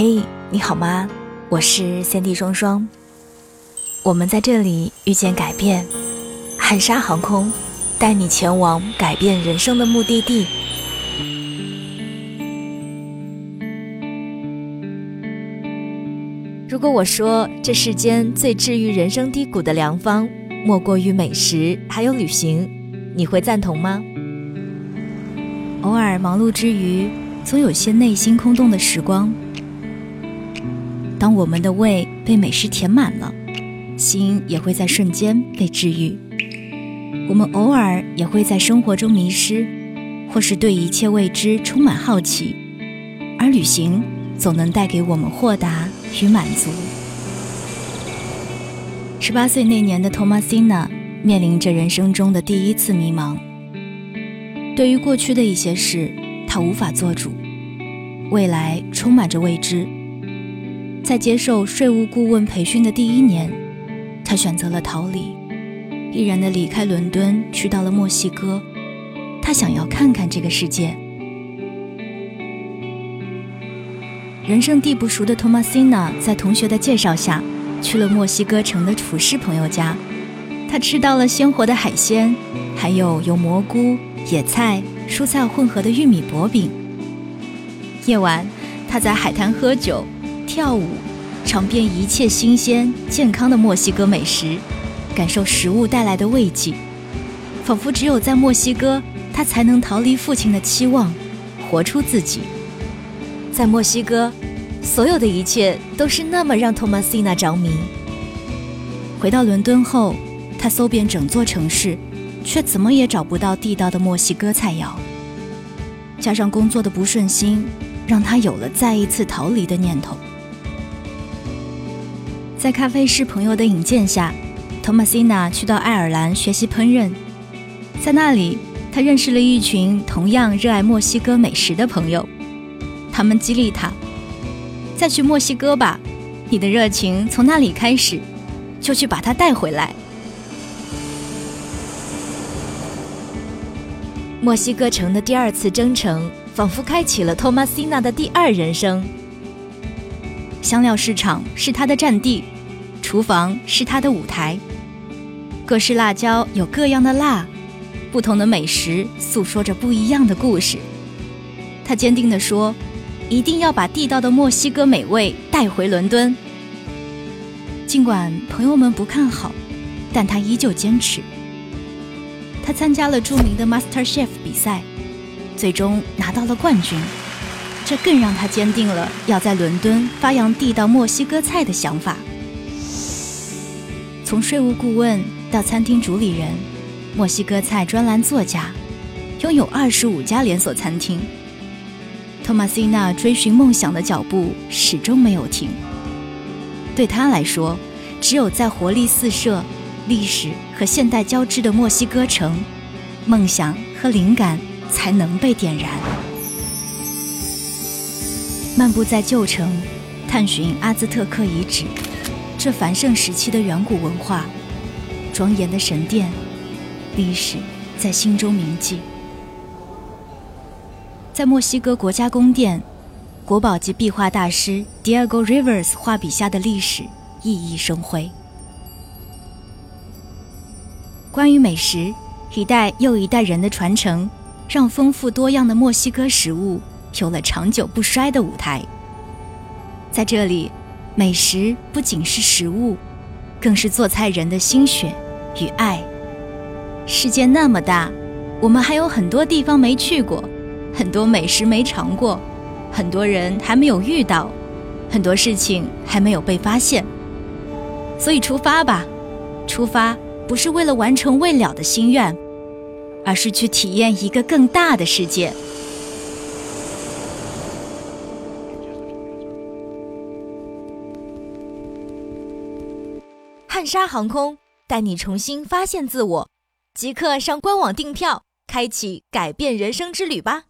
嘿，你好吗？我是三 D 双双，我们在这里遇见改变，汉莎航空带你前往改变人生的目的地。如果我说这世间最治愈人生低谷的良方，莫过于美食还有旅行，你会赞同吗？偶尔忙碌之余，总有些内心空洞的时光。当我们的胃被美食填满了，心也会在瞬间被治愈。我们偶尔也会在生活中迷失，或是对一切未知充满好奇，而旅行总能带给我们豁达与满足。十八岁那年的 Tomasina 面临着人生中的第一次迷茫。对于过去的一些事，他无法做主；未来充满着未知。在接受税务顾问培训的第一年，他选择了逃离，毅然地离开伦敦，去到了墨西哥。他想要看看这个世界。人生地不熟的托马斯娜在同学的介绍下，去了墨西哥城的厨师朋友家。他吃到了鲜活的海鲜，还有由蘑菇、野菜、蔬菜混合的玉米薄饼。夜晚，他在海滩喝酒。跳舞，尝遍一切新鲜健康的墨西哥美食，感受食物带来的慰藉，仿佛只有在墨西哥，他才能逃离父亲的期望，活出自己。在墨西哥，所有的一切都是那么让托马斯娜着迷。回到伦敦后，他搜遍整座城市，却怎么也找不到地道的墨西哥菜肴。加上工作的不顺心，让他有了再一次逃离的念头。在咖啡师朋友的引荐下，托马西娜去到爱尔兰学习烹饪。在那里，他认识了一群同样热爱墨西哥美食的朋友。他们激励他：“再去墨西哥吧，你的热情从那里开始，就去把它带回来。”墨西哥城的第二次征程，仿佛开启了托马斯娜的第二人生。香料市场是他的战地，厨房是他的舞台。各式辣椒有各样的辣，不同的美食诉说着不一样的故事。他坚定地说：“一定要把地道的墨西哥美味带回伦敦。”尽管朋友们不看好，但他依旧坚持。他参加了著名的 Master Chef 比赛，最终拿到了冠军。这更让他坚定了要在伦敦发扬地道墨西哥菜的想法。从税务顾问到餐厅主理人，墨西哥菜专栏作家，拥有二十五家连锁餐厅。托马斯娜追寻梦想的脚步始终没有停。对他来说，只有在活力四射、历史和现代交织的墨西哥城，梦想和灵感才能被点燃。漫步在旧城，探寻阿兹特克遗址，这繁盛时期的远古文化，庄严的神殿，历史在心中铭记。在墨西哥国家宫殿，国宝级壁画大师 Diego Rivers 画笔下的历史熠熠生辉。关于美食，一代又一代人的传承，让丰富多样的墨西哥食物。有了长久不衰的舞台。在这里，美食不仅是食物，更是做菜人的心血与爱。世界那么大，我们还有很多地方没去过，很多美食没尝过，很多人还没有遇到，很多事情还没有被发现。所以出发吧，出发不是为了完成未了的心愿，而是去体验一个更大的世界。汉莎航空带你重新发现自我，即刻上官网订票，开启改变人生之旅吧。